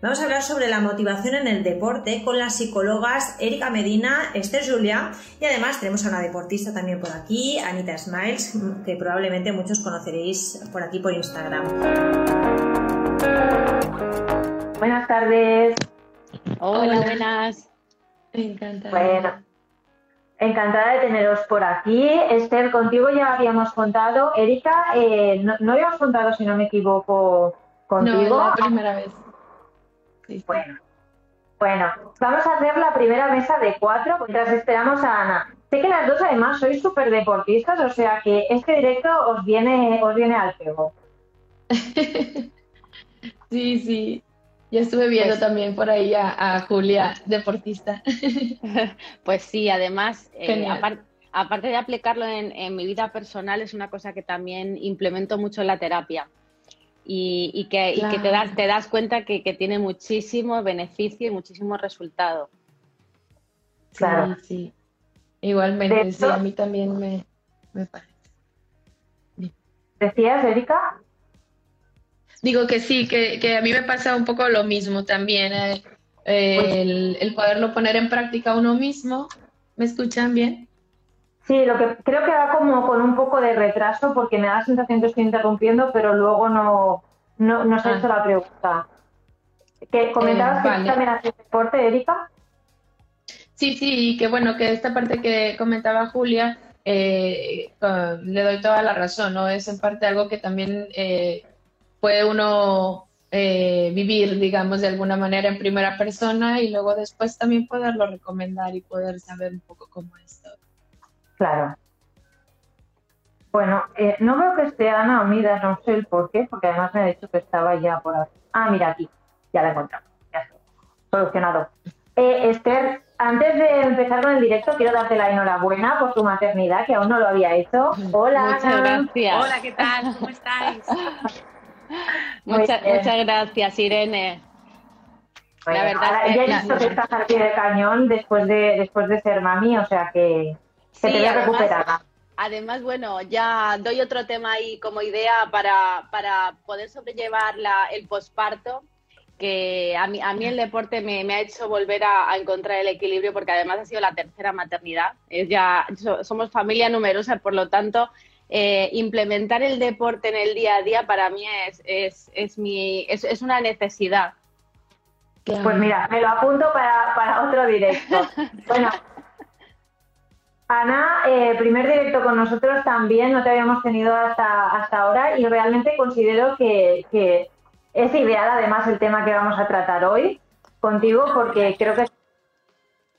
Vamos a hablar sobre la motivación en el deporte con las psicólogas Erika Medina, Esther Julia y además tenemos a una deportista también por aquí, Anita Smiles, que probablemente muchos conoceréis por aquí por Instagram. Buenas tardes. Hola, buenas. Encantada. Bueno, encantada de teneros por aquí. Esther, contigo ya habíamos contado. Erika, eh, no, no habíamos contado, si no me equivoco, contigo. No, es la primera vez. Bueno, bueno, vamos a hacer la primera mesa de cuatro mientras esperamos a Ana. Sé que las dos además sois súper deportistas, o sea que este directo os viene, os viene al pego. sí, sí. Ya estuve viendo pues también por ahí a, Julia, deportista. pues sí, además, eh, aparte de aplicarlo en, en mi vida personal, es una cosa que también implemento mucho en la terapia y, que, te, das, te das cuenta que, tiene muchísimo beneficio y muchísimo resultado. Claro. Sí, Igualmente, sí, a mí también me, parece. ¿Decías, Erika? Digo que sí, que, a mí me pasa un poco lo mismo también. Eh, pues el, el, poderlo poner en práctica uno mismo. ¿Me escuchan bien? Sí, lo que creo que va como con un poco de retraso porque me da la sensación que estoy interrumpiendo, pero luego no, no, no se ha hecho ah. la pregunta. ¿Que ¿Comentabas que también haces deporte, Erika? Sí, sí, que bueno, que esta parte que comentaba Julia, eh, le doy toda la razón, ¿no? Es en parte algo que también eh, puede uno eh, vivir, digamos, de alguna manera en primera persona y luego después también poderlo recomendar y poder saber un poco cómo es. Claro. Bueno, eh, no veo que esté Ana Mira, no sé el por qué, porque además me ha dicho que estaba ya por aquí. Ah, mira aquí, ya la he encontrado. Ya está. Solucionado. Eh, Esther, antes de empezar con el directo, quiero darte la enhorabuena por tu maternidad, que aún no lo había hecho. Hola. Muchas gracias. Hola, ¿qué tal? ¿Cómo estáis? muchas, muchas gracias, Irene. la verdad es que... ya he visto que estás al pie de cañón después de, después de ser mami, o sea que se te además, Además, bueno, ya doy otro tema ahí como idea para, para poder sobrellevar la, el posparto, que a mí, a mí el deporte me, me ha hecho volver a, encontrar el equilibrio, porque además ha sido la tercera maternidad. Es ya, somos familia numerosa, por lo tanto, eh, implementar el deporte en el día a día para mí es, es, es, mi, es, es una necesidad. Pues mira, me lo apunto para, para otro directo. Bueno, Ana, eh, primer directo con nosotros también, no te habíamos tenido hasta, hasta ahora y realmente considero que, es ideal además el tema que vamos a tratar hoy contigo porque creo que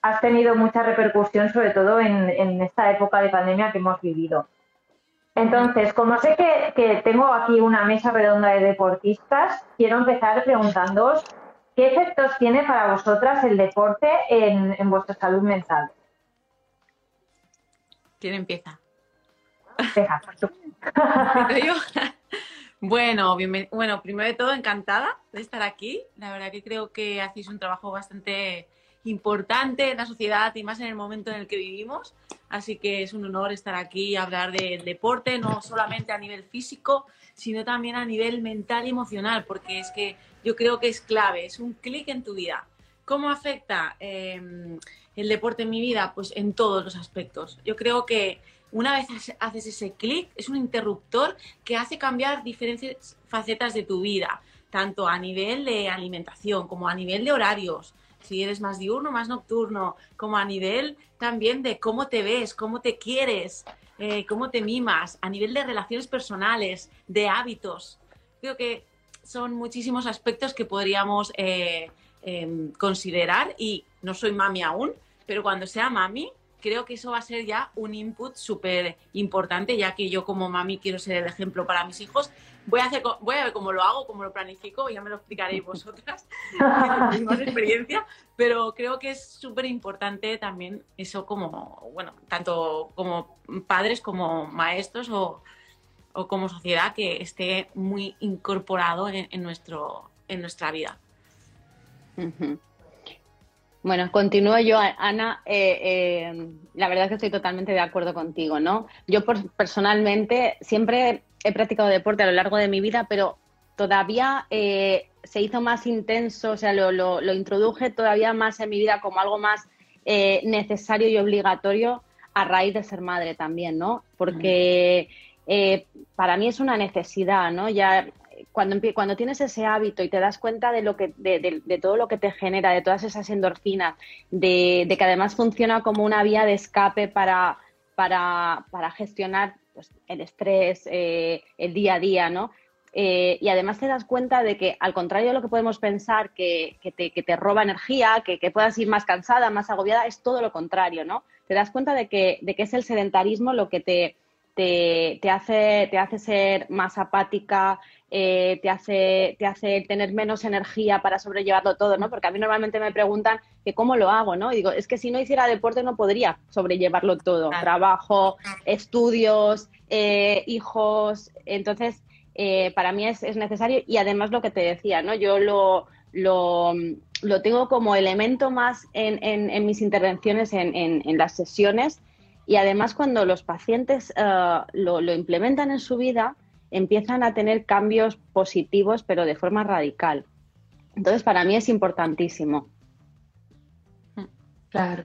has tenido mucha repercusión sobre todo en, esta época de pandemia que hemos vivido. Entonces, como sé que, tengo aquí una mesa redonda de deportistas, quiero empezar preguntándoos qué efectos tiene para vosotras el deporte en, en vuestra salud mental. ¿Quién empieza? bueno, bueno, primero de todo, encantada de estar aquí. La verdad que creo que hacéis un trabajo bastante importante en la sociedad y más en el momento en el que vivimos. Así que es un honor estar aquí y hablar del deporte, no solamente a nivel físico, sino también a nivel mental y emocional, porque es que yo creo que es clave, es un clic en tu vida. ¿Cómo afecta? Em, el deporte en mi vida? Pues en todos los aspectos. Yo creo que una vez haces ese clic, es un interruptor que hace cambiar diferentes facetas de tu vida, tanto a nivel de alimentación como a nivel de horarios, si eres más diurno, más nocturno, como a nivel también de cómo te ves, cómo te quieres, eh, cómo te mimas, a nivel de relaciones personales, de hábitos. Creo que son muchísimos aspectos que podríamos eh, em, considerar y no soy mami aún, pero cuando sea mami, creo que eso va a ser ya un input súper importante, ya que yo como mami quiero ser el ejemplo para mis hijos Voy a, hacer, voy a ver cómo lo hago, cómo lo planifico, ya me lo explicaréis vosotras, experiencia, pero creo que es súper importante también eso como, bueno, tanto como padres como maestros o, como sociedad que esté muy incorporado en, nuestro, en nuestra vida. Bueno, continúo yo, Ana. Eh, eh, la verdad es que estoy totalmente de acuerdo contigo, ¿no? Yo personalmente siempre he practicado deporte a lo largo de mi vida, pero todavía eh, se hizo más intenso, o sea, lo, lo, introduje todavía más en mi vida como algo más necesario y obligatorio a raíz de ser madre también, ¿no? Porque para mí es una necesidad, ¿no? Ya cuando, tienes ese hábito y te das cuenta de, todo lo que te genera, de todas esas endorfinas, de, que además funciona como una vía de escape para, gestionar pues, el estrés, eh, el día a día, ¿no? Eh, y además te das cuenta de que, al contrario de lo que podemos pensar, que, te, roba energía, que, puedas ir más cansada, más agobiada, es todo lo contrario, ¿no? Te das cuenta de que, es el sedentarismo lo que te hace ser más apática, eh, te, hace, te hace tener menos energía para sobrellevarlo todo, ¿no? Porque a mí normalmente me preguntan que cómo lo hago, ¿no? Y digo, es que si no hiciera deporte no podría sobrellevarlo todo. Trabajo, estudios, eh, hijos. Entonces, eh, para mí es, necesario y además lo que te decía, ¿no? Yo lo, lo, tengo como elemento más en, en, mis intervenciones en, en, las sesiones y además cuando los pacientes lo, lo implementan en su vida, empiezan a tener cambios positivos, pero de forma radical. Entonces, para mí es importantísimo. Claro.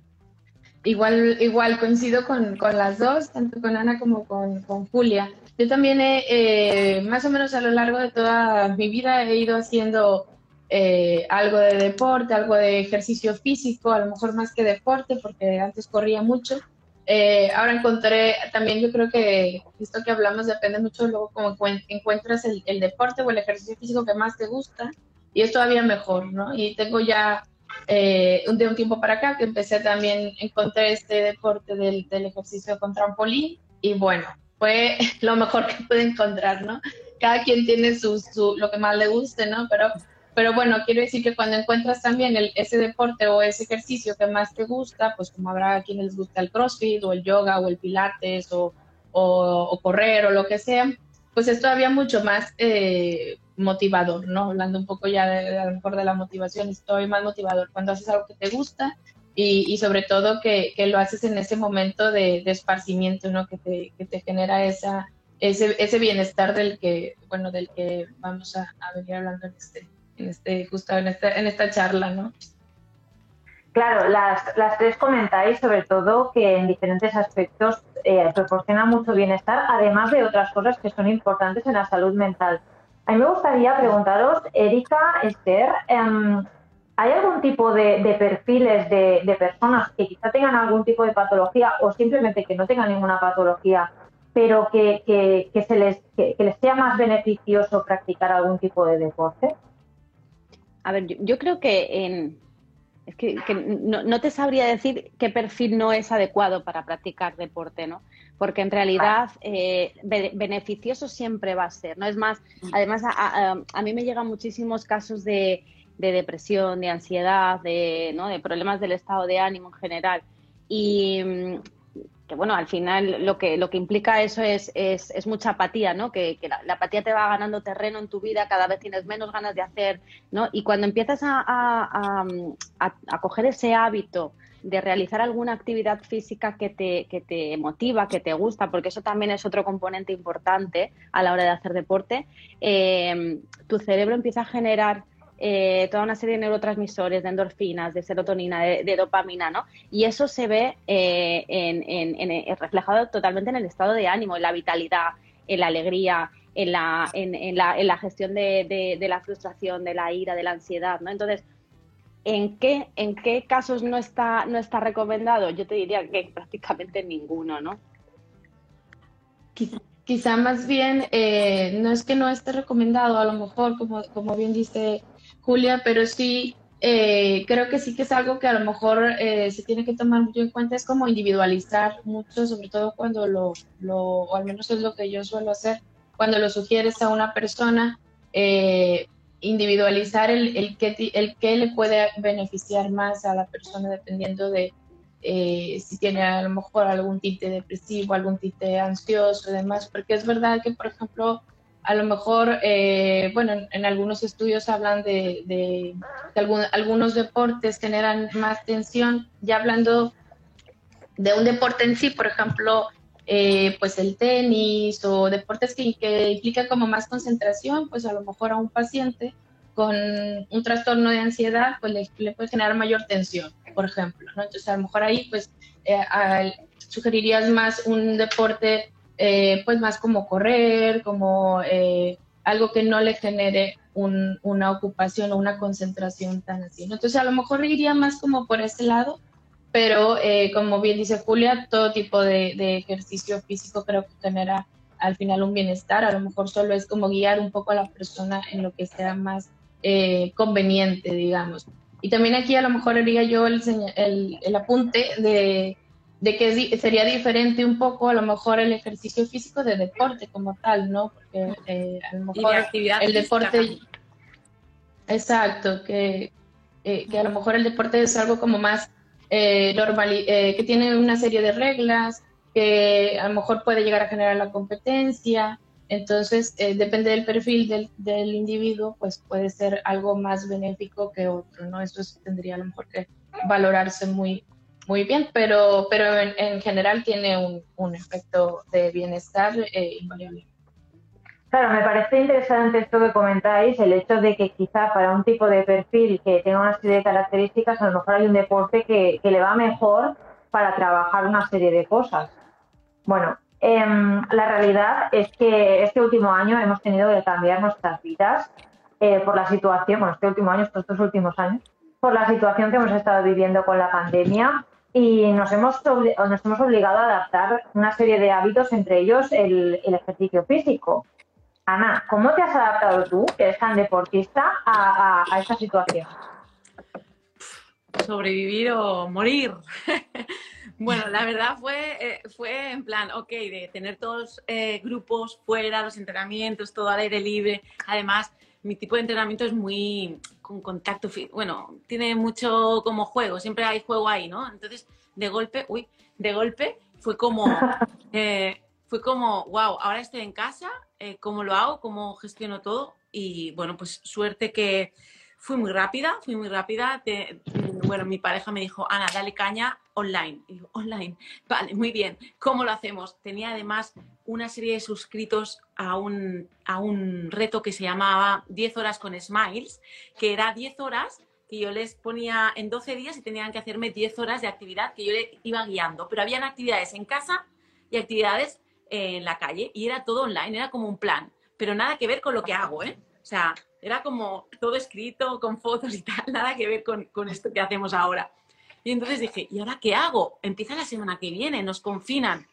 Igual, igual coincido con, las dos, tanto con Ana como con, Julia. Yo también he, eh, más o menos a lo largo de toda mi vida he ido haciendo eh, algo de deporte, algo de ejercicio físico, a lo mejor más que deporte, porque antes corría mucho. Eh, ahora encontré también, yo creo que esto que hablamos depende mucho luego cómo encuentras el, deporte o el ejercicio físico que más te gusta y es todavía mejor, ¿no? Y tengo ya eh, de un tiempo para acá que empecé también, encontré este deporte del, del ejercicio con trampolín y bueno, fue lo mejor que pude encontrar, ¿no? Cada quien tiene su, su, lo que más le guste, ¿no? Pero pero bueno, quiero decir que cuando encuentras también el, ese deporte o ese ejercicio que más te gusta, pues como habrá quienes les gusta el CrossFit o el yoga o el pilates o, o, correr o lo que sea, pues es todavía mucho más eh, motivador, ¿no? Hablando un poco ya de, a lo mejor de la motivación, es todavía más motivador cuando haces algo que te gusta y, y sobre todo que, que, lo haces en ese momento de, de esparcimiento, ¿no? Que te, que te genera esa, ese, ese bienestar del que, bueno, del que vamos a, a venir hablando en este, en este, justo en esta, en esta charla, ¿no? Claro, las, las tres comentáis sobre todo que en diferentes aspectos eh, proporciona mucho bienestar, además de otras cosas que son importantes en la salud mental. A mí me gustaría preguntaros, Erika, Esther, em, ¿hay algún tipo de, perfiles de, personas que quizá tengan algún tipo de patología o simplemente que no tengan ninguna patología, pero que, que, se les, que les sea más beneficioso practicar algún tipo de deporte? A ver, yo, creo que en, es que, no, te sabría decir qué perfil no es adecuado para practicar deporte, ¿no? Porque en realidad eh, beneficioso siempre va a ser, ¿no? Es más, además a, mí me llegan muchísimos casos de, de, depresión, de ansiedad, de, ¿no? de problemas del estado de ánimo en general. Y, que bueno, al final lo que, lo que implica eso es, es, mucha apatía, ¿no? Que, la, apatía te va ganando terreno en tu vida, cada vez tienes menos ganas de hacer, ¿no? Y cuando empiezas a, a, a, coger ese hábito de realizar alguna actividad física que te, que te motiva, que te gusta, porque eso también es otro componente importante a la hora de hacer deporte, eh, tu cerebro empieza a generar eh, toda una serie de neurotransmisores, de endorfinas, de serotonina, de, dopamina, ¿no? Y eso se ve eh, eh, reflejado totalmente en el estado de ánimo, en la vitalidad, en la alegría, en la, en, la, gestión de, la frustración, de la ira, de la ansiedad, ¿no? Entonces, ¿en qué, en qué casos no está, no está recomendado? Yo te diría que prácticamente ninguno, ¿no? Quizá, más bien, no es que no esté recomendado, a lo mejor, como, como bien dice Julia, pero sí, eh, creo que sí que es algo que a lo mejor eh, se tiene que tomar mucho en cuenta, es como individualizar mucho, sobre todo cuando lo, lo, o al menos es lo que yo suelo hacer, cuando lo sugieres a una persona, eh, individualizar el, el, que, el que le puede beneficiar más a la persona dependiendo de eh, si tiene a lo mejor algún tinte depresivo, algún tinte ansioso y demás, porque es verdad que, por ejemplo, a lo mejor, eh, bueno, en, algunos estudios hablan de, de, algunos deportes generan más tensión, ya hablando de un deporte en sí, por ejemplo, eh, pues el tenis o deportes que, que implican como más concentración, pues a lo mejor a un paciente con un trastorno de ansiedad, pues le, puede generar mayor tensión, por ejemplo, ¿no? Entonces a lo mejor ahí pues eh, sugerirías más un deporte eh, pues más como correr, como algo que no le genere una ocupación o una concentración tan así, Entonces a lo mejor iría más como por ese lado, pero eh, como bien dice Julia, todo tipo de, ejercicio físico creo que genera al final un bienestar, a lo mejor solo es como guiar un poco a la persona en lo que sea más eh, conveniente, digamos. Y también aquí a lo mejor haría yo el, el, apunte de, de, que sería diferente un poco a lo mejor el ejercicio físico de deporte como tal, ¿no? Porque eh, a lo mejor el deporte... Exacto, que, que a lo mejor el deporte es algo como más eh, normal, eh, que tiene una serie de reglas, que a lo mejor puede llegar a generar la competencia. Entonces, eh, depende del perfil del, del, individuo, pues puede ser algo más benéfico que otro, ¿no? Eso tendría a lo mejor que valorarse muy, muy bien, pero, pero en, en general tiene un, un, efecto de bienestar invariable. Claro, me parece interesante esto que comentáis, el hecho de que quizá para un tipo de perfil que tenga una serie de características, a lo mejor hay un deporte que, le va mejor para trabajar una serie de cosas. Bueno, em, la realidad es que este último año hemos tenido que cambiar nuestras vidas eh, por la situación, bueno, este último año, estos dos últimos años, por la situación que hemos estado viviendo con la pandemia y nos hemos, nos hemos obligado a adaptar una serie de hábitos, entre ellos el ejercicio físico. Ana, ¿cómo te has adaptado tú, que eres tan deportista, a, esta situación? Sobrevivir o morir. bueno, la verdad fue, eh, fue en plan, ok, de tener todos eh, grupos fuera, los entrenamientos, todo al aire libre. Además, mi tipo de entrenamiento es muy con contacto, bueno, tiene mucho como juego, siempre hay juego ahí, ¿no? Entonces, de golpe, uy, de golpe fue como, eh, fue como, wow, ahora estoy en casa, eh, cómo lo hago, cómo gestiono todo. Y bueno, pues suerte que fui muy rápida, fui muy rápida. bueno, mi pareja me dijo, Ana, dale caña online. Y digo, online, vale, muy bien. ¿Cómo lo hacemos? Tenía además una serie de suscritos a un, a un reto que se llamaba 10 horas con Smiles, que era 10 horas que yo les ponía en 12 días y tenían que hacerme 10 horas de actividad que yo le iba guiando. Pero habían actividades en casa y actividades en la calle y era todo online, era como un plan, pero nada que ver con lo que hago, ¿eh? O sea, era como todo escrito con fotos y tal, nada que ver con, con esto que hacemos ahora. Y entonces dije, ¿y ahora qué hago? Empieza la semana que viene, nos confinan.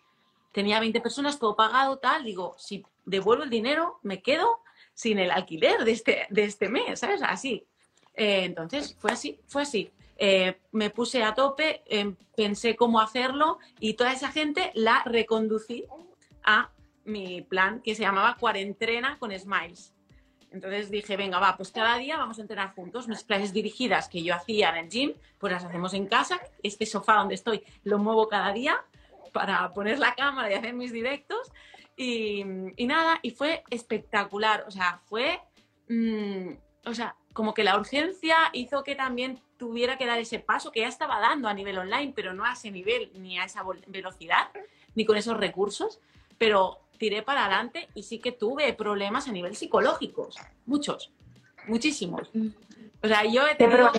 Tenía 20 personas, todo pagado, tal. Digo, si devuelvo el dinero, me quedo sin el alquiler de este, de este mes, ¿sabes? Así. Eh, entonces, fue así, fue así. Eh, me puse a tope, em, pensé cómo hacerlo y toda esa gente la reconducí a mi plan que se llamaba Cuarentena con Smiles. Entonces dije, venga, va, pues cada día vamos a entrenar juntos. Mis clases dirigidas que yo hacía en el gym, pues las hacemos en casa. Este sofá donde estoy lo muevo cada día para poner la cámara y hacer mis directos. Y, nada, y fue espectacular. O sea, fue, mm, o sea, como que la urgencia hizo que también tuviera que dar ese paso que ya estaba dando a nivel online, pero no a ese nivel ni a esa velocidad, ni con esos recursos pero tiré para adelante y sí que tuve problemas a nivel psicológico, muchos, muchísimos. O sea, yo he tenido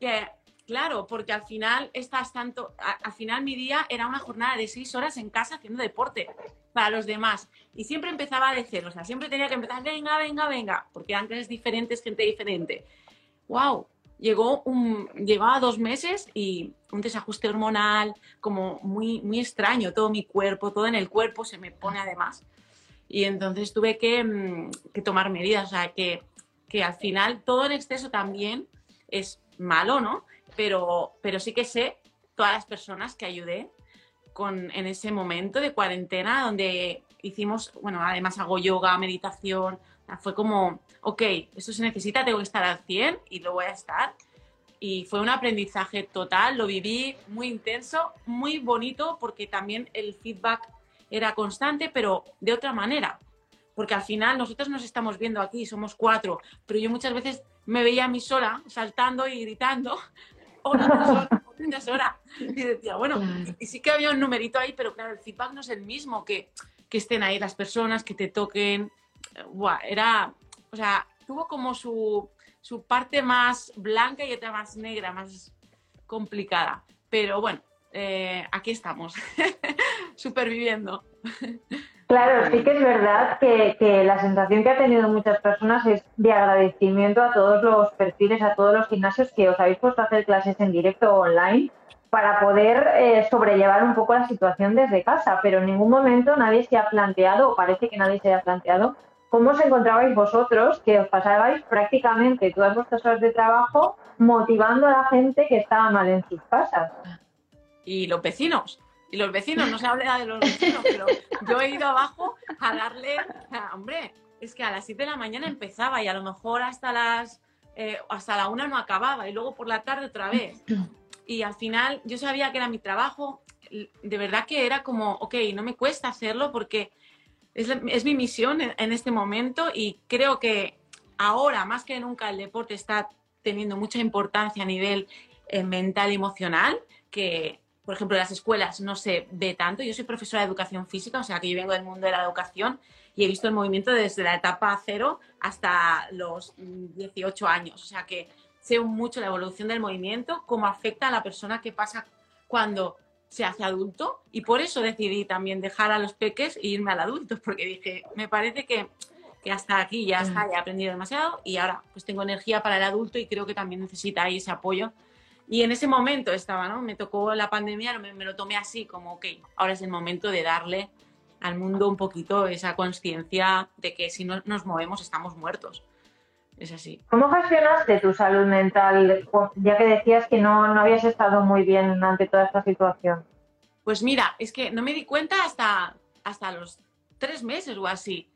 que, claro, porque al final estás tanto, al final mi día era una jornada de seis horas en casa haciendo deporte para los demás y siempre empezaba de cero, o sea, siempre tenía que empezar, venga, venga, venga, porque antes es diferente, es gente diferente. Wow, llegó un, llevaba dos meses y un desajuste hormonal como muy, muy extraño, todo mi cuerpo, todo en el cuerpo se me pone además. Y entonces tuve que, mm, que tomar medidas, o sea, que, que, al final todo en exceso también es malo, ¿no? Pero, pero sí que sé todas las personas que ayudé con, en ese momento de cuarentena donde hicimos, bueno, además hago yoga, meditación, fue como, ok, esto se necesita, tengo que estar al 100 y lo voy a estar. Y fue un aprendizaje total, lo viví muy intenso, muy bonito, porque también el feedback era constante, pero de otra manera. Porque al final nosotros nos estamos viendo aquí, somos cuatro, pero yo muchas veces me veía a mí sola saltando y gritando, hola, hora. Y decía, bueno, y sí que había un numerito ahí, pero claro, el feedback no es el mismo, que, que estén ahí las personas, que te toquen. Era, o sea, tuvo como su, su parte más blanca y otra más negra, más complicada. Pero bueno, eh, aquí estamos, superviviendo. Claro, sí que es verdad que, la sensación que ha tenido muchas personas es de agradecimiento a todos los perfiles, a todos los gimnasios que os habéis puesto a hacer clases en directo o online para poder eh, sobrellevar un poco la situación desde casa, pero en ningún momento nadie se ha planteado, o parece que nadie se ha planteado, cómo os encontrabais vosotros, que os pasabais prácticamente todas vuestras horas de trabajo motivando a la gente que estaba mal en sus casas. Y los vecinos, y los vecinos, no se habla de los vecinos, pero yo he ido abajo a darle, hombre, es que a las 7 de la mañana empezaba y a lo mejor hasta las eh, hasta la una no acababa y luego por la tarde otra vez. Y al final yo sabía que era mi trabajo, de verdad que era como, ok, no me cuesta hacerlo porque es, es mi misión en, en, este momento y creo que ahora más que nunca el deporte está teniendo mucha importancia a nivel eh, mental y emocional, que por ejemplo, en las escuelas no se ve tanto. Yo soy profesora de educación física, o sea que yo vengo del mundo de la educación y he visto el movimiento desde la etapa cero hasta los 18 años. O sea que sé mucho la evolución del movimiento, cómo afecta a la persona que pasa cuando se hace adulto y por eso decidí también dejar a los peques e irme al adulto, porque dije, me parece que, que hasta aquí ya está, ya he aprendido demasiado y ahora pues tengo energía para el adulto y creo que también necesita ahí ese apoyo y en ese momento estaba, ¿no? Me tocó la pandemia, me, me lo tomé así, como, ok, ahora es el momento de darle al mundo un poquito esa conciencia de que si no nos movemos estamos muertos. Es así. ¿Cómo gestionaste tu salud mental, ya que decías que no, no habías estado muy bien ante toda esta situación? Pues mira, es que no me di cuenta hasta, hasta los tres meses o así.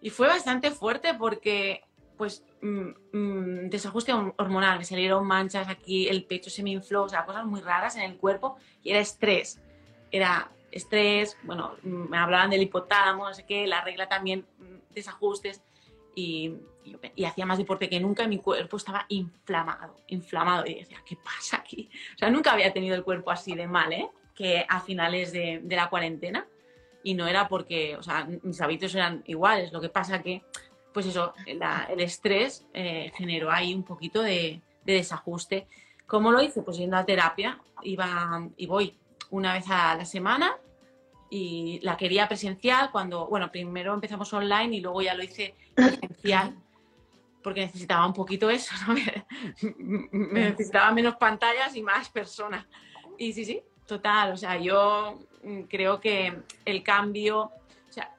Y fue bastante fuerte porque pues mm, mm, desajuste hormonal, me salieron manchas aquí, el pecho se me infló, o sea, cosas muy raras en el cuerpo y era estrés. Era estrés, bueno, mm, me hablaban del hipotálamo, no sé qué, la regla también, desajustes y, hacía más deporte que nunca y mi cuerpo estaba inflamado, inflamado y decía, ¿qué pasa aquí? O sea, nunca había tenido el cuerpo así de mal, ¿eh? Que a finales de, de la cuarentena y no era porque, o sea, mis hábitos eran iguales, lo que pasa que pues eso, el estrés eh, generó ahí un poquito de, desajuste. ¿Cómo lo hice? Pues yendo a terapia, iba y voy una vez a la semana y la quería presencial cuando, bueno, primero empezamos online y luego ya lo hice presencial porque necesitaba un poquito eso, ¿no? Me necesitaba menos pantallas y más personas. Y sí, sí, total, o sea, yo creo que el cambio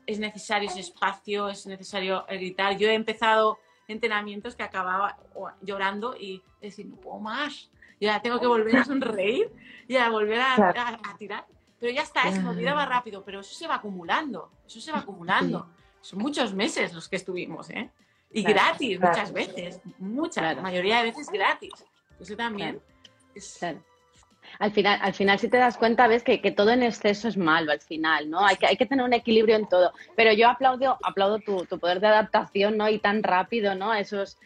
es necesario ese espacio, es necesario gritar. Yo he empezado entrenamientos que acababa llorando y decir, no puedo más, ya tengo que volver a sonreír y a volver a, tirar. Pero ya está, se me olvidaba rápido, pero eso se va acumulando, eso se va acumulando. Son muchos meses los que estuvimos, ¿eh? Y gratis muchas veces, muchas, la mayoría de veces gratis. Eso también es, al final, al final si te das cuenta, ves que, todo en exceso es malo al final, ¿no? Hay que, hay que tener un equilibrio en todo. Pero yo aplaudo, aplaudo tu, poder de adaptación, ¿no? Y tan rápido, ¿no? Esos,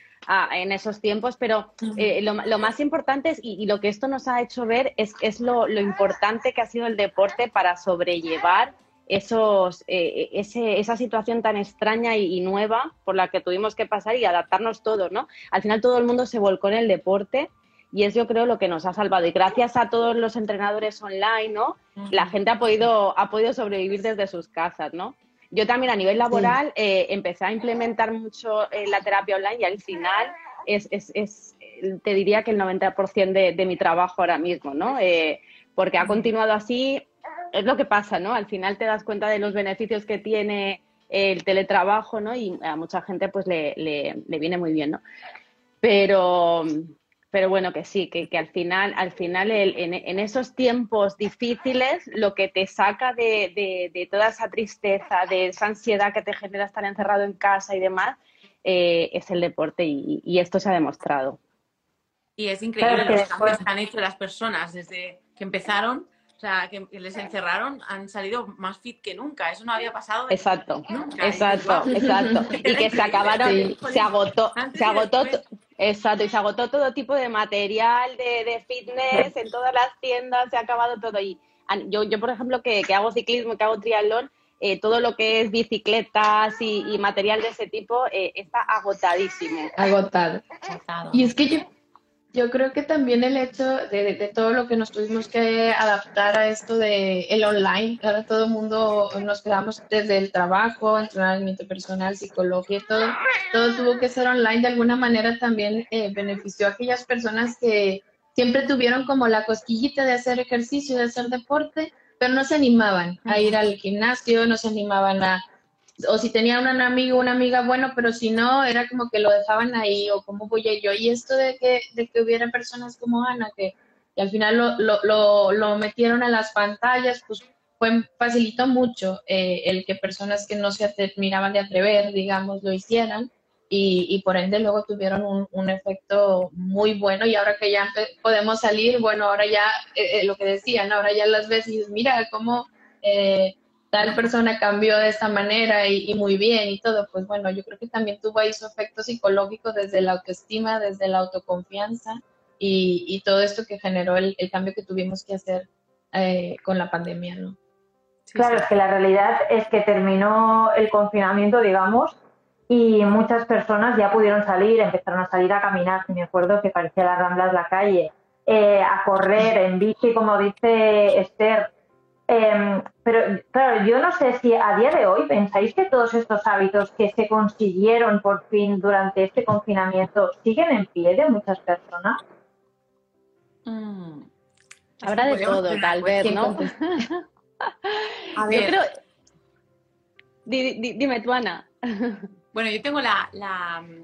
en esos tiempos, pero eh, lo, más importante es, y, lo que esto nos ha hecho ver es, es lo, importante que ha sido el deporte para sobrellevar esos, eh, ese, esa situación tan extraña y, y, nueva por la que tuvimos que pasar y adaptarnos todos, ¿no? Al final todo el mundo se volcó en el deporte y es yo creo lo que nos ha salvado. Y gracias a todos los entrenadores online, ¿no? La gente ha podido, ha podido sobrevivir desde sus casas, ¿no? Yo también a nivel laboral eh, empecé a implementar mucho eh, la terapia online y al final es, es, es te diría que el 90% de, de, mi trabajo ahora mismo, ¿no? Eh, porque ha continuado así, es lo que pasa, ¿no? Al final te das cuenta de los beneficios que tiene el teletrabajo, ¿no? Y a mucha gente pues le, le, le viene muy bien, ¿no? Pero, pero bueno, que sí, que, al final, al final en, esos tiempos difíciles, lo que te saca de, toda esa tristeza, de esa ansiedad que te genera estar encerrado en casa y demás, eh, es el deporte y, esto se ha demostrado. Y es increíble los cambios que han hecho las personas desde que empezaron o sea, que, les encerraron, han salido más fit que nunca. Eso no había pasado. Exacto, exacto, exacto. Y que se acabaron, se agotó, se agotó, exacto, y se agotó todo tipo de material de, fitness en todas las tiendas, se ha acabado todo. Y yo, yo por ejemplo, que, hago ciclismo, que hago triatlón, eh, todo lo que es bicicletas y, material de ese tipo eh, está agotadísimo. Agotado. Y es que yo, yo creo que también el hecho de, todo lo que nos tuvimos que adaptar a esto de el online, ahora todo el mundo nos quedamos desde el trabajo, entrenamiento personal, psicología, todo, todo tuvo que ser online, de alguna manera también eh, benefició a aquellas personas que siempre tuvieron como la cosquillita de hacer ejercicio, de hacer deporte, pero no se animaban a ir al gimnasio, no se animaban a, o si tenía un amigo una amiga, bueno, pero si no, era como que lo dejaban ahí, o cómo voy a yo. Y esto de que, de que hubiera personas como Ana, que, al final lo, lo, lo, metieron a las pantallas, pues fue, facilitó mucho eh, el que personas que no se terminaban de atrever, digamos, lo hicieran. Y, y por ende luego tuvieron un, un, efecto muy bueno y ahora que ya podemos salir, bueno, ahora ya, eh, eh, lo que decían, ahora ya las ves y dices, mira cómo tal persona cambió de esta manera y, muy bien y todo, pues bueno, yo creo que también tuvo ahí su efecto psicológico desde la autoestima, desde la autoconfianza y, todo esto que generó el, cambio que tuvimos que hacer eh, con la pandemia, ¿no? claro, es que la realidad es que terminó el confinamiento, digamos, y muchas personas ya pudieron salir, empezaron a salir a caminar, me acuerdo que parecía las ramblas la calle, eh, a correr en bici, como dice Esther, Em, pero claro, yo no sé si a día de hoy pensáis que todos estos hábitos que se consiguieron por fin durante este confinamiento siguen en pie de muchas personas. Mm. Habrá de todo, tal vez, ¿no? a ver. Yo creo... dime tú, Ana. Bueno, yo tengo la,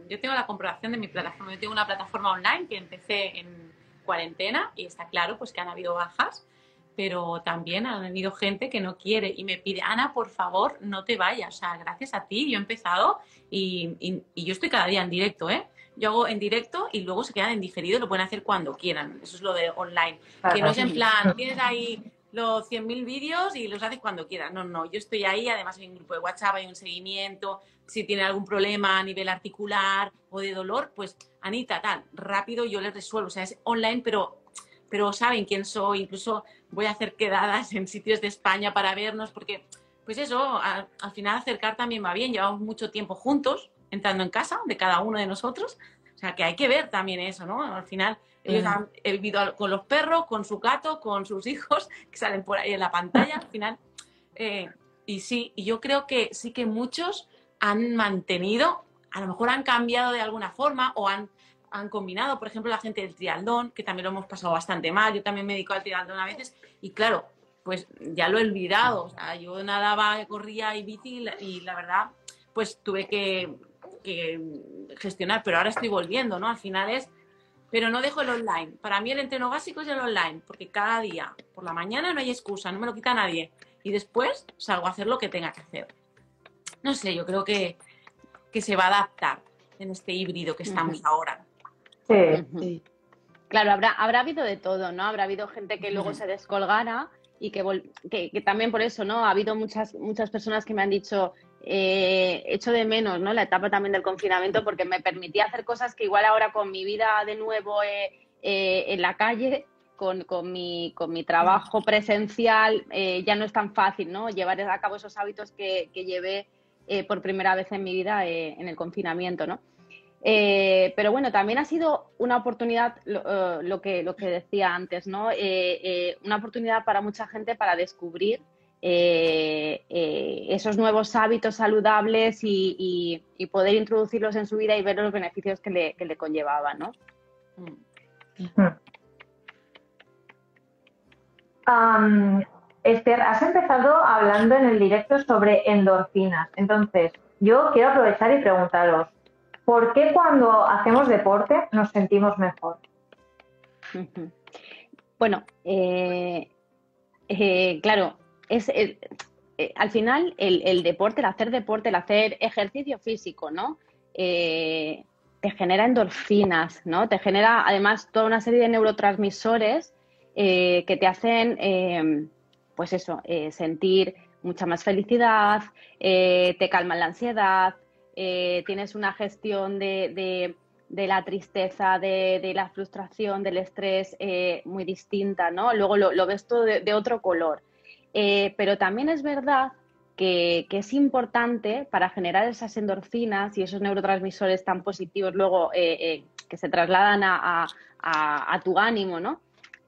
yo tengo la comprobación de mi plataforma. Yo tengo una plataforma online que empecé en cuarentena y está claro pues que han habido bajas pero también ha habido gente que no quiere y me pide, Ana, por favor, no te vayas. O sea, gracias a ti, yo he empezado y, yo estoy cada día en directo, ¿eh? Yo hago en directo y luego se quedan en diferido y lo pueden hacer cuando quieran. Eso es lo de online. Que no es en plan, tienes ahí los 100.000 vídeos y los haces cuando quieras. No, no, yo estoy ahí, además hay un grupo de WhatsApp, hay un seguimiento. Si tiene algún problema a nivel articular o de dolor, pues Anita, tal, rápido yo les resuelvo. O sea, es online, pero pero saben quién soy, incluso voy a hacer quedadas en sitios de España para vernos, porque, pues eso, al, final acercar también va bien, llevamos mucho tiempo juntos, entrando en casa de cada uno de nosotros, o sea que hay que ver también eso, ¿no? Al final ellos han vivido con los perros, con su gato, con sus hijos, que salen por ahí en la pantalla, al final. Eh, y sí, y yo creo que sí que muchos han mantenido, a lo mejor han cambiado de alguna forma o han han combinado, por ejemplo, la gente del trialdón, que también lo hemos pasado bastante mal, yo también me dedico al trialdón a veces, y claro, pues ya lo he olvidado, o sea, yo nadaba, corría y bici y la verdad, pues tuve que, gestionar, pero ahora estoy volviendo, ¿no? Al final es, pero no dejo el online. Para mí el entreno básico es el online, porque cada día, por la mañana no hay excusa, no me lo quita nadie, y después salgo a hacer lo que tenga que hacer. No sé, yo creo que, que se va a adaptar en este híbrido que estamos ahora. Sí. Claro, habrá, habrá habido de todo, ¿no? Habrá habido gente que luego se descolgara y que, que, también por eso, ¿no? Ha habido muchas, muchas personas que me han dicho, eh, echo de menos, ¿no? La etapa también del confinamiento porque me permitía hacer cosas que igual ahora con mi vida de nuevo eh, eh, en la calle, con, con, mi, con mi trabajo presencial, ya no es tan fácil, ¿no? Llevar a cabo esos hábitos que, que llevé por primera vez en mi vida en el confinamiento, ¿no? Eh, pero bueno, también ha sido una oportunidad, lo, eh, que, lo que decía antes, ¿no? Eh, una oportunidad para mucha gente para descubrir esos nuevos hábitos saludables y, poder introducirlos en su vida y ver los beneficios que le, que conllevaban, ¿no? Esther, has empezado hablando en el directo sobre endorfinas. Entonces, yo quiero aprovechar y preguntaros, ¿Por qué cuando hacemos deporte nos sentimos mejor? Bueno, eh, eh, claro, es, al final el, deporte, el hacer deporte, el hacer ejercicio físico, ¿no? te genera endorfinas, ¿no? Te genera además toda una serie de neurotransmisores que te hacen, pues eso, sentir mucha más felicidad, te calman la ansiedad, tienes una gestión de la tristeza, de, la frustración, del estrés eh, muy distinta, ¿no? Luego lo, ves todo de, otro color. Eh, pero también es verdad que, es importante para generar esas endorfinas y esos neurotransmisores tan positivos luego eh, que se trasladan a, tu ánimo, ¿no?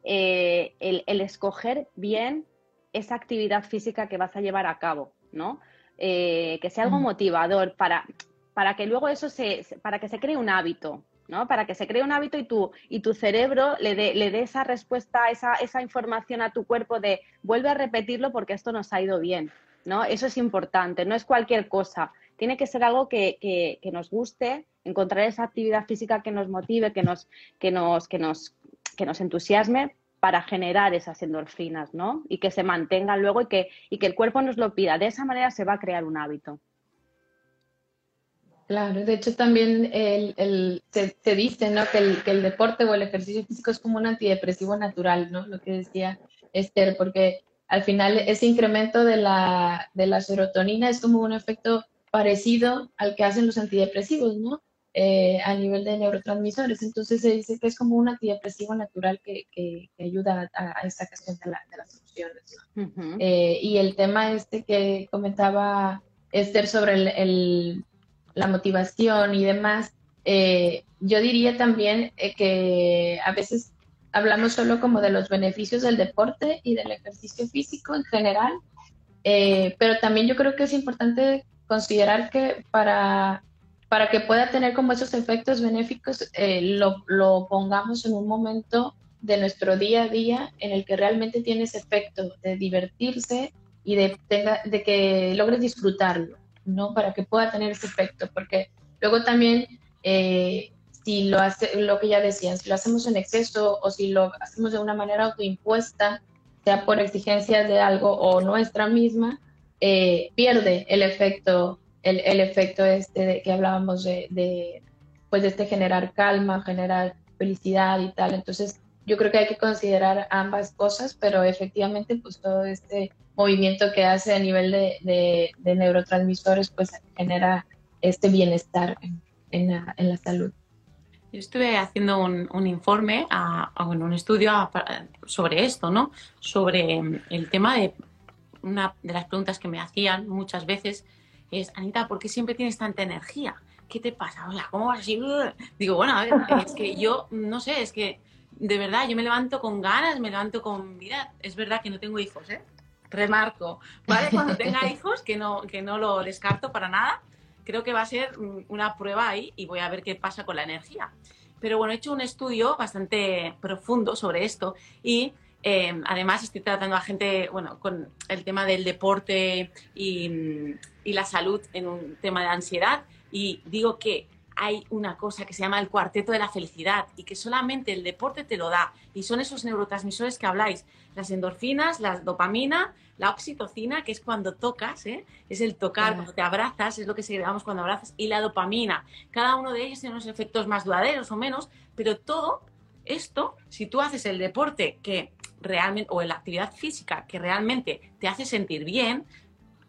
El, el, escoger bien esa actividad física que vas a llevar a cabo, ¿no? Que sea algo motivador para, para que luego eso se, para que se cree un hábito, ¿no? Para que se cree un hábito y tu, y tu cerebro le dé le dé esa respuesta, esa, esa información a tu cuerpo de vuelve a repetirlo porque esto nos ha ido bien, ¿no? Eso es importante, no es cualquier cosa. Tiene que ser algo que, que, nos guste, encontrar esa actividad física que nos motive, que nos, que nos, que nos, que nos entusiasme para generar esas endorfinas, ¿no? Y que se mantengan luego y que, y que el cuerpo nos lo pida. De esa manera se va a crear un hábito. Claro, de hecho también el, se, dice ¿no? que, el, que el deporte o el ejercicio físico es como un antidepresivo natural, ¿no? Lo que decía Esther, porque al final ese incremento de la, de la serotonina es como un efecto parecido al que hacen los antidepresivos, ¿no? Eh, a nivel de neurotransmisores. Entonces se dice que es como un antidepresivo natural que, que, ayuda a, a, esa cuestión de, de las emociones. Eh, y el tema este que comentaba Esther sobre el la motivación y demás, eh, yo diría también eh, que a veces hablamos solo como de los beneficios del deporte y del ejercicio físico en general, eh, pero también yo creo que es importante considerar que para, para que pueda tener como esos efectos benéficos, lo, lo, pongamos en un momento de nuestro día a día en el que realmente tiene ese efecto de divertirse y de, de que logres disfrutarlo. ¿no? Para que pueda tener ese efecto, porque luego también, eh, si lo hace, lo que ya decían, si lo hacemos en exceso o si lo hacemos de una manera autoimpuesta, sea por exigencias de algo o nuestra misma, eh, pierde el efecto, el, efecto este de, que hablábamos de, de, pues de este generar calma, generar felicidad y tal. Entonces, yo creo que hay que considerar ambas cosas, pero efectivamente, pues todo este movimiento que hace a nivel de, neurotransmisores, pues genera este bienestar en, la, salud. Yo estuve haciendo un, informe, a, un estudio sobre esto, ¿no? Sobre el tema de una de las preguntas que me hacían muchas veces es, Anita, ¿por qué siempre tienes tanta energía? ¿Qué te pasa? O ¿cómo vas así? Digo, bueno, a ver, es que yo, no sé, es que de verdad yo me levanto con ganas, me levanto con, mira, es verdad que no tengo hijos, ¿eh? remarco, ¿vale? Cuando tenga hijos, que no, que no lo descarto para nada, creo que va a ser una prueba ahí y voy a ver qué pasa con la energía. Pero bueno, he hecho un estudio bastante profundo sobre esto y em, además estoy tratando a gente, bueno, con el tema del deporte y, y la salud en un tema de ansiedad y digo que hay una cosa que se llama el cuarteto de la felicidad y que solamente el deporte te lo da. Y son esos neurotransmisores que habláis, las endorfinas, la dopamina, la oxitocina, que es cuando tocas, ¿eh? es el tocar, cuando te abrazas, es lo que segregamos cuando abrazas, y la dopamina. Cada uno de ellos tiene unos efectos más duraderos o menos, pero todo esto, si tú haces el deporte que realmente, o la actividad física que realmente te hace sentir bien,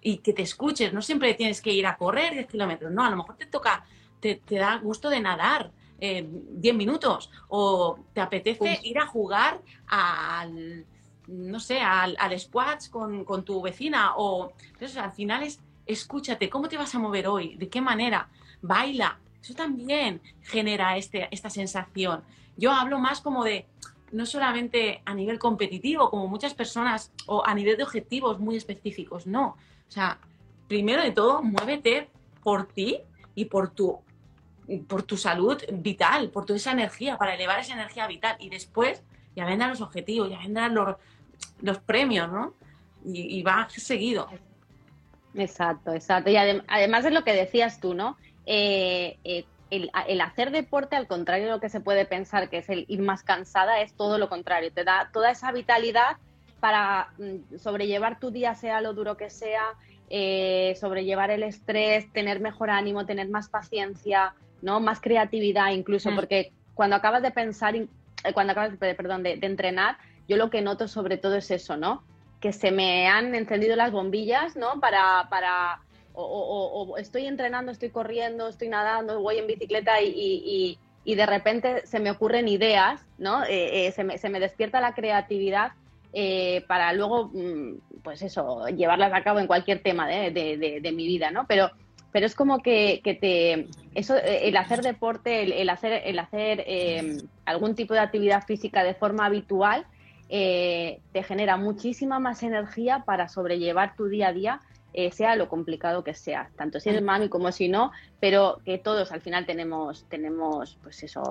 y que te escuches, no siempre tienes que ir a correr 10 kilómetros, no, a lo mejor te toca te, da gusto de nadar. 10 eh, minutos o te apetece ir a jugar al, no sé, al, al squash con, tu vecina o entonces al final es escúchate, ¿cómo te vas a mover hoy? ¿De qué manera? Baila. Eso también genera este, esta sensación. Yo hablo más como de, no solamente a nivel competitivo, como muchas personas, o a nivel de objetivos muy específicos, no. O sea, primero de todo, muévete por ti y por tu por tu salud vital, por toda esa energía, para elevar esa energía vital. Y después ya vendrán los objetivos, ya vendrán los, los premios, ¿no? Y, va seguido. Exacto, exacto. Y además es lo que decías tú, ¿no? Eh, eh, el, hacer deporte, al contrario de lo que se puede pensar que es el ir más cansada, es todo lo contrario. Te da toda esa vitalidad para mm, sobrellevar tu día, sea lo duro que sea, eh, sobrellevar el estrés, tener mejor ánimo, tener más paciencia, ¿no? Más creatividad incluso, mm. porque cuando acabas de pensar, eh, cuando acabas de, perdón, de, entrenar, yo lo que noto sobre todo es eso, ¿no? Que se me han encendido las bombillas, ¿no? Para, para o, estoy entrenando, estoy corriendo, estoy nadando, voy en bicicleta y, de repente se me ocurren ideas, ¿no? Eh, eh, se, me, se, me, despierta la creatividad eh, para luego, mm, pues eso, llevarlas a cabo en cualquier tema de, mi vida, ¿no? Pero, pero es como que, te, eso, el hacer deporte, el, hacer, el hacer em, algún tipo de actividad física de forma habitual, te genera muchísima más energía para sobrellevar tu día a día eh, sea lo complicado que sea, tanto si mm. mami como si no, pero que todos al final tenemos, tenemos pues eso,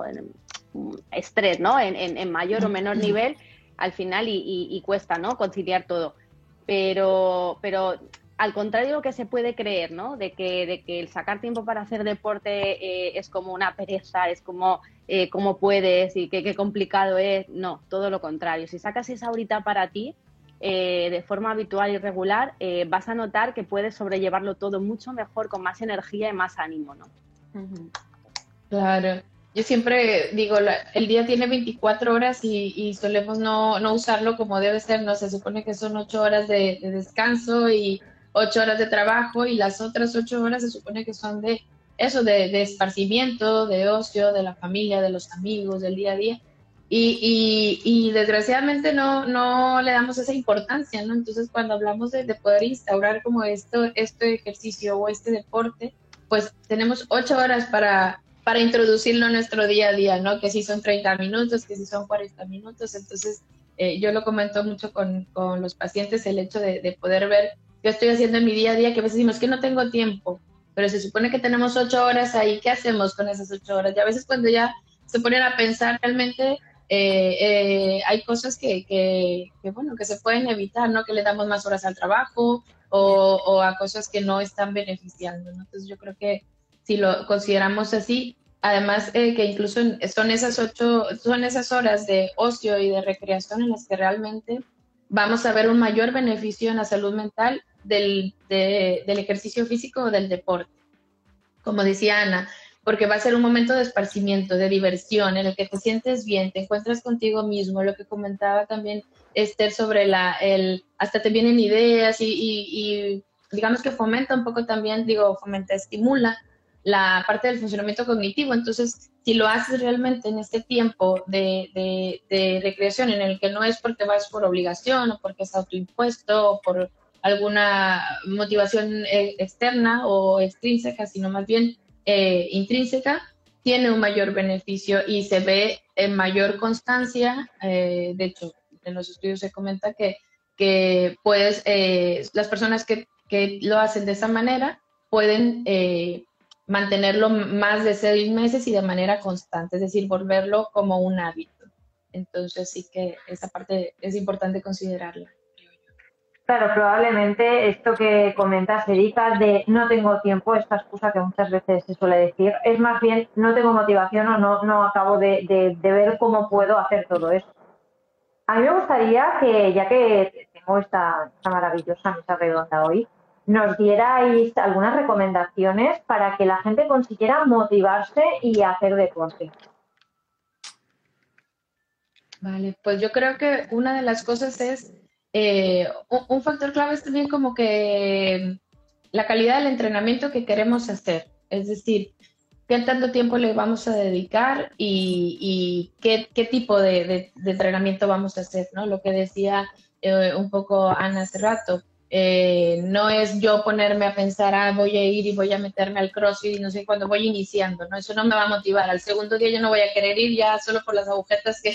mm, estrés, ¿no? En, mayor o menor nivel, al final y, cuesta, ¿no? Conciliar todo. Pero, pero al contrario de lo que se puede creer, ¿no? De que, de que el sacar tiempo para hacer deporte eh, es como una pereza, es como eh, cómo puedes y qué complicado es. No, todo lo contrario. Si sacas esa horita para ti, eh, de forma habitual y regular, eh, vas a notar que puedes sobrellevarlo todo mucho mejor, con más energía y más ánimo, ¿no? Claro. Yo siempre digo, el día tiene 24 horas y, solemos no, usarlo como debe ser, ¿no? Se supone que son 8 horas de, descanso y 8 horas de trabajo y las otras 8 horas se supone que son de eso, de, de esparcimiento, de ocio, de la familia, de los amigos, del día a día. Y, y, desgraciadamente no, no le damos esa importancia, ¿no? Entonces cuando hablamos de, poder instaurar como esto, este ejercicio o este deporte, pues tenemos ocho horas para, para introducirlo en nuestro día a día, ¿no? Que si son 30 minutos, que si son 40 minutos. Entonces eh, yo lo comento mucho con, con, los pacientes, el hecho de, de poder ver qué estoy haciendo en mi día a día, que a veces decimos que no tengo tiempo, pero se supone que tenemos ocho horas ahí, ¿qué hacemos con esas ocho horas? Y a veces cuando ya se ponen a pensar realmente eh, eh, hay cosas que, que, bueno, que se pueden evitar, ¿no? Que le damos más horas al trabajo o, a cosas que no están beneficiando, Entonces yo creo que si lo consideramos así, además eh, que incluso son esas ocho, son esas horas de ocio y de recreación en las que realmente vamos a ver un mayor beneficio en la salud mental del, del ejercicio físico o del deporte. Como decía Ana, porque va a ser un momento de esparcimiento, de diversión, en el que te sientes bien, te encuentras contigo mismo, lo que comentaba también Esther sobre la, el, hasta te vienen ideas y, digamos que fomenta un poco también, digo, fomenta, estimula la parte del funcionamiento cognitivo. Entonces, si lo haces realmente en este tiempo de, de, recreación en el que no es porque vas por obligación o porque es autoimpuesto o por alguna motivación eh, externa o extrínseca, sino más bien eh, intrínseca tiene un mayor beneficio y se ve en mayor constancia. Eh, de hecho, en los estudios se comenta que, que pues, eh, las personas que, que, lo hacen de esa manera pueden mantenerlo más de seis meses y de manera constante, es decir, volverlo como un hábito. Entonces sí que esa parte es importante considerarla. Claro, probablemente esto que comentas, Erika, de no tengo tiempo, esta excusa que muchas veces se suele decir, es más bien no tengo motivación o no, no acabo de, ver cómo puedo hacer todo eso. A mí me gustaría que, ya que tengo esta, maravillosa mesa redonda hoy, nos dierais algunas recomendaciones para que la gente consiguiera motivarse y hacer deporte. Vale, pues yo creo que una de las cosas es eh, un, factor clave es también como que la calidad del entrenamiento que queremos hacer, es decir, qué tanto tiempo le vamos a dedicar y, qué, tipo de, entrenamiento vamos a hacer, ¿no? Lo que decía eh, un poco Ana hace rato. Eh, no es yo ponerme a pensar, ah, voy a ir y voy a meterme al crossfit y no sé cuándo voy iniciando, ¿no? Eso no me va a motivar. Al segundo día yo no voy a querer ir ya solo por las agujetas que,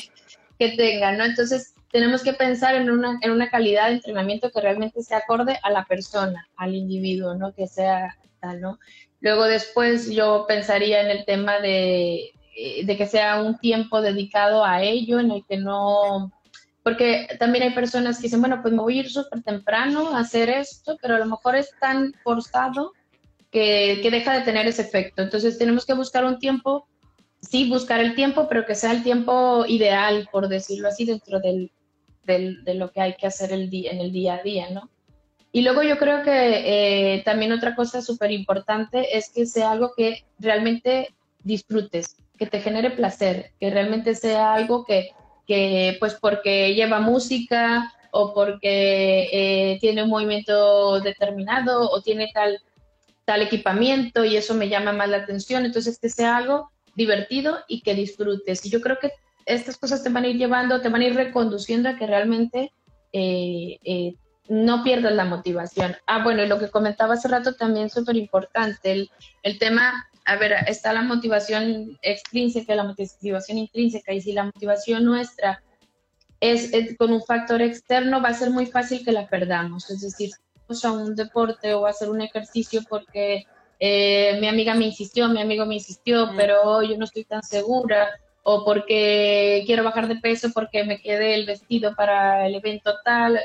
que tengan, ¿no? Entonces, tenemos que pensar en una, en una calidad de entrenamiento que realmente se acorde a la persona, al individuo, ¿no? Que sea tal, ¿no? Luego después yo pensaría en el tema de, eh, de que sea un tiempo dedicado a ello, en el que no... Porque también hay personas que dicen, bueno, pues me voy a ir súper temprano a hacer esto, pero a lo mejor es tan forzado que, que deja de tener ese efecto. Entonces tenemos que buscar un tiempo, sí, buscar el tiempo, pero que sea el tiempo ideal, por decirlo así, dentro del, del, de lo que hay que hacer el día, en el día a día, ¿no? Y luego yo creo que eh, también otra cosa súper importante es que sea algo que realmente disfrutes, que te genere placer, que realmente sea algo que, que pues porque lleva música o porque eh, tiene un movimiento determinado o tiene tal, tal equipamiento y eso me llama más la atención. Entonces, que sea algo divertido y que disfrutes. Y yo creo que estas cosas te van a ir llevando, te van a ir reconduciendo a que realmente eh, eh, no pierdas la motivación. Ah, bueno, y lo que comentaba hace rato también súper importante, el, el tema, a ver, está la motivación extrínseca, la motivación intrínseca, y si la motivación nuestra es, con un factor externo, va a ser muy fácil que la perdamos. Es decir, vamos a un deporte o a hacer un ejercicio porque eh, mi amiga me insistió, mi amigo me insistió, mm. pero yo no estoy tan segura, o porque quiero bajar de peso porque me quede el vestido para el evento tal.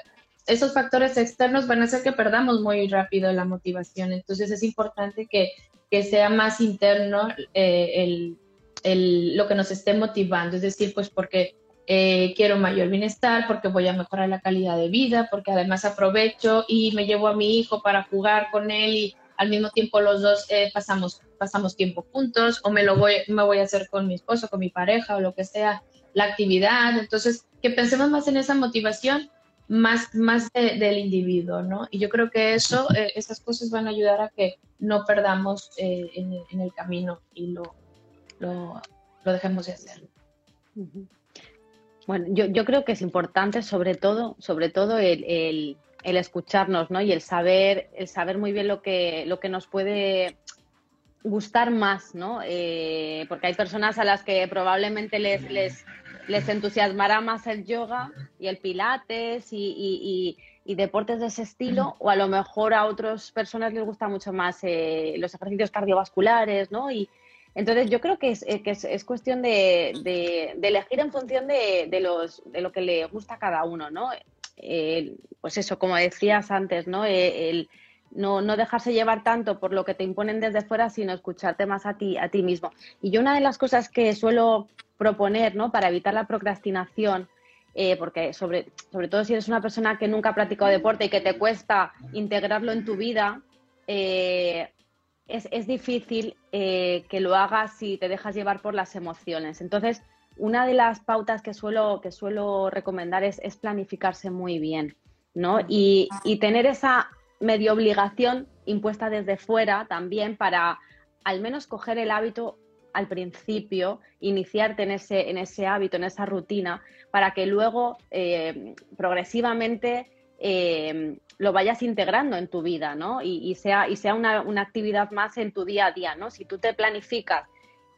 Esos factores externos van a hacer que perdamos muy rápido la motivación. Entonces es importante que, que sea más interno eh, el, el, lo que nos esté motivando. Es decir, pues porque eh, quiero mayor bienestar, porque voy a mejorar la calidad de vida, porque además aprovecho y me llevo a mi hijo para jugar con él y al mismo tiempo los dos eh, pasamos, pasamos tiempo juntos o me lo voy, me voy a hacer con mi esposo, con mi pareja o lo que sea, la actividad. Entonces, que pensemos más en esa motivación más, más del individuo, ¿no? Y yo creo que eso, eh, esas cosas van a ayudar a que no perdamos en, en, el camino y lo, lo, lo dejemos de hacer. Bueno, yo, yo, creo que es importante sobre todo, sobre todo el, el, el, escucharnos, ¿no? Y el saber, el saber muy bien lo que, lo que nos puede gustar más, ¿no? Eh, porque hay personas a las que probablemente les, les, les entusiasmará más el yoga y el pilates y, y, deportes de ese estilo, o a lo mejor a otras personas les gusta mucho más eh, los ejercicios cardiovasculares, ¿no? Y, entonces, yo creo que es, eh, que es, cuestión de, elegir en función de, los, de lo que le gusta a cada uno, ¿no? Pues eso, como decías antes, ¿no? Eh, el, no, dejarse llevar tanto por lo que te imponen desde fuera, sino escucharte más a ti, a ti mismo. Y yo una de las cosas que suelo proponer, ¿no? Para evitar la procrastinación, eh, porque sobre, sobre todo si eres una persona que nunca ha practicado deporte y que te cuesta integrarlo en tu vida, es, difícil eh, que lo hagas si te dejas llevar por las emociones. Entonces, una de las pautas que suelo, que suelo recomendar es, planificarse muy bien, ¿no? Y, tener esa medio obligación impuesta desde fuera también para al menos coger el hábito al principio, iniciarte en ese, en ese hábito, en esa rutina, para que luego eh, progresivamente eh, lo vayas integrando en tu vida, ¿no? Y, sea, y sea una, actividad más en tu día a día, ¿no? Si tú te planificas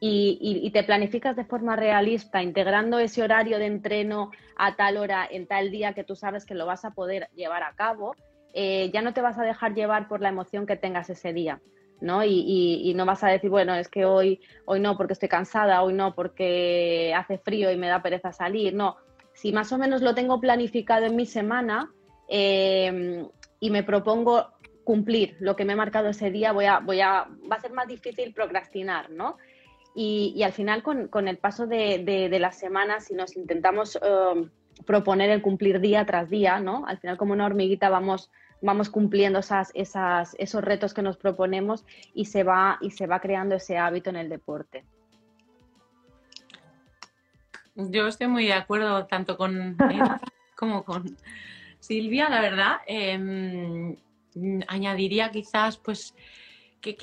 y, te planificas de forma realista, integrando ese horario de entreno a tal hora, en tal día que tú sabes que lo vas a poder llevar a cabo, eh, ya no te vas a dejar llevar por la emoción que tengas ese día. ¿no? Y, no vas a decir, bueno, es que hoy, hoy no porque estoy cansada, hoy no porque hace frío y me da pereza salir, no. Si más o menos lo tengo planificado en mi semana, Em, y me propongo cumplir lo que me he marcado ese día, voy a, voy a, va a ser más difícil procrastinar, ¿no? Y, al final, con, el paso de, las semanas, si nos intentamos em, proponer el cumplir día tras día, ¿no? Al final, como una hormiguita, vamos, vamos cumpliendo esas, esas, esos retos que nos proponemos y se, va, y se va creando ese hábito en el deporte. Yo estoy muy de acuerdo tanto con como con, Silvia, la verdad, em, añadiría quizás pues que,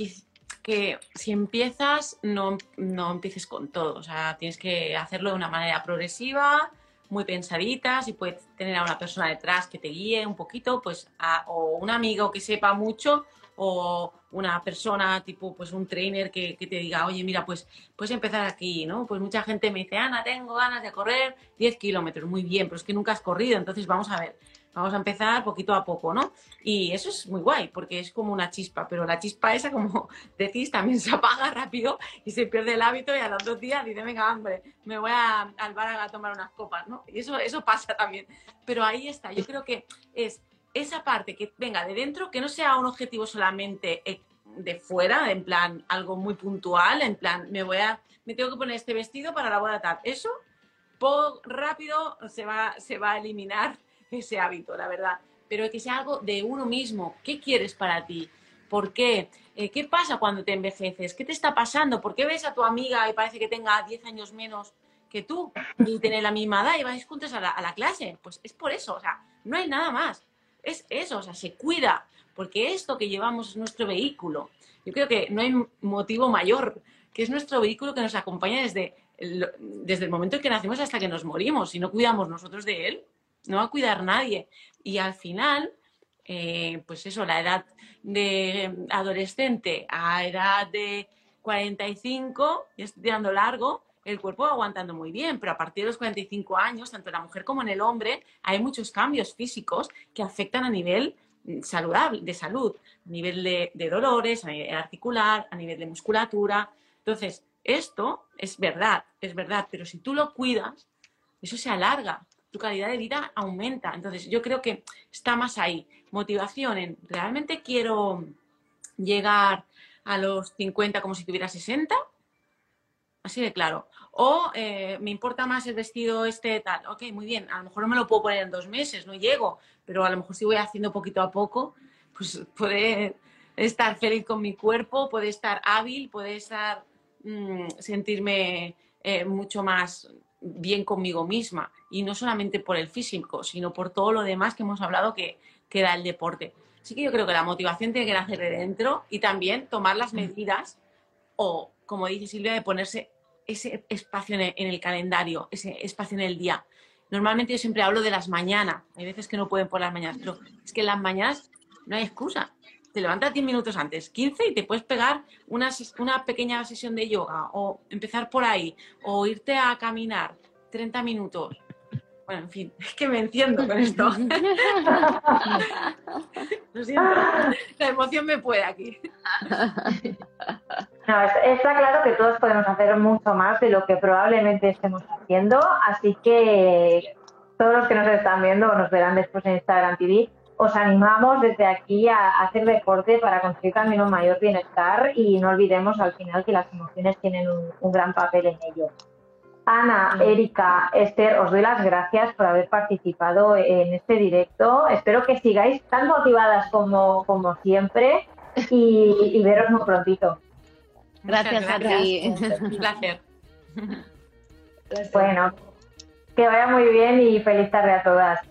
que, si empiezas no, no, empieces con todo, o sea, tienes que hacerlo de una manera progresiva, muy pensadita, si puedes tener a una persona detrás que te guíe un poquito, pues o un amigo que sepa mucho o una persona tipo pues un trainer que, que, te diga, oye, mira, pues puedes empezar aquí, ¿no? Pues mucha gente me dice, Ana, tengo ganas de correr 10 kilómetros, muy bien, pero es que nunca has corrido, entonces vamos a ver, Vamos a empezar poquito a poco, ¿no? Y eso es muy guay, porque es como una chispa, pero la chispa esa, como decís, también se apaga rápido y se pierde el hábito y a los dos días dice, venga, hombre, me voy a, al bar a tomar unas copas, ¿no? Y eso, eso pasa también. Pero ahí está, yo creo que es esa parte que venga de dentro, que no sea un objetivo solamente de fuera, en plan algo muy puntual, en plan me voy a, me tengo que poner este vestido para la boda tal. Eso, por rápido se va, se va a eliminar ese hábito, la verdad. Pero que sea algo de uno mismo. ¿Qué quieres para ti? ¿Por qué? Eh, ¿Qué pasa cuando te envejeces? ¿Qué te está pasando? ¿Por qué ves a tu amiga y parece que tenga 10 años menos que tú y tener la misma edad y vais juntos a la, clase? Pues es por eso, o sea, no hay nada más. Es eso, o sea, se cuida, porque esto que llevamos es nuestro vehículo. Yo creo que no hay motivo mayor, que es nuestro vehículo que nos acompaña desde el, desde el momento en que nacemos hasta que nos morimos. Si no cuidamos nosotros de él, no va a cuidar nadie. Y al final, eh, pues eso, la edad de adolescente a edad de 45, y estoy tirando largo, el cuerpo va aguantando muy bien, pero a partir de los 45 años, tanto en la mujer como en el hombre, hay muchos cambios físicos que afectan a nivel mm, saludable, de salud, a nivel de, de dolores, a nivel articular, a nivel de musculatura. Entonces, esto es verdad, es verdad, pero si tú lo cuidas, eso se alarga, tu calidad de vida aumenta. Entonces, yo creo que está más ahí. Motivación en, ¿realmente quiero llegar a los 50 como si tuviera 60? Así de claro. O eh, me importa más el vestido este tal. Ok, muy bien. A lo mejor no me lo puedo poner en dos meses, no llego. Pero a lo mejor si voy haciendo poquito a poco, pues puede estar feliz con mi cuerpo, puede estar hábil, puede estar mmm, sentirme eh, mucho más bien conmigo misma. Y no solamente por el físico, sino por todo lo demás que hemos hablado que, que da el deporte. Así que yo creo que la motivación tiene que nacer de dentro y también tomar las medidas o, como dice Silvia, de ponerse ese espacio en el, en el, calendario, ese espacio en el día. Normalmente yo siempre hablo de las mañanas. Hay veces que no pueden por las mañanas, pero es que en las mañanas no hay excusa. Te levantas 10 minutos antes, 15 y te puedes pegar una, una pequeña sesión de yoga o empezar por ahí o irte a caminar 30 minutos. Bueno, en fin, es que me enciendo con esto. Lo siento, la emoción me puede aquí. No, está claro que todos podemos hacer mucho más de lo que probablemente estemos haciendo, así que todos los que nos están viendo o nos verán después en Instagram TV, os animamos desde aquí a hacer deporte para conseguir también un mayor bienestar y no olvidemos al final que las emociones tienen un, un gran papel en ello. Ana, Erika, Esther, os doy las gracias por haber participado en este directo. Espero que sigáis tan motivadas como, como siempre y, y veros muy prontito. Gracias, gracias. a ti. Un placer. Bueno, que vaya muy bien y feliz tarde a todas.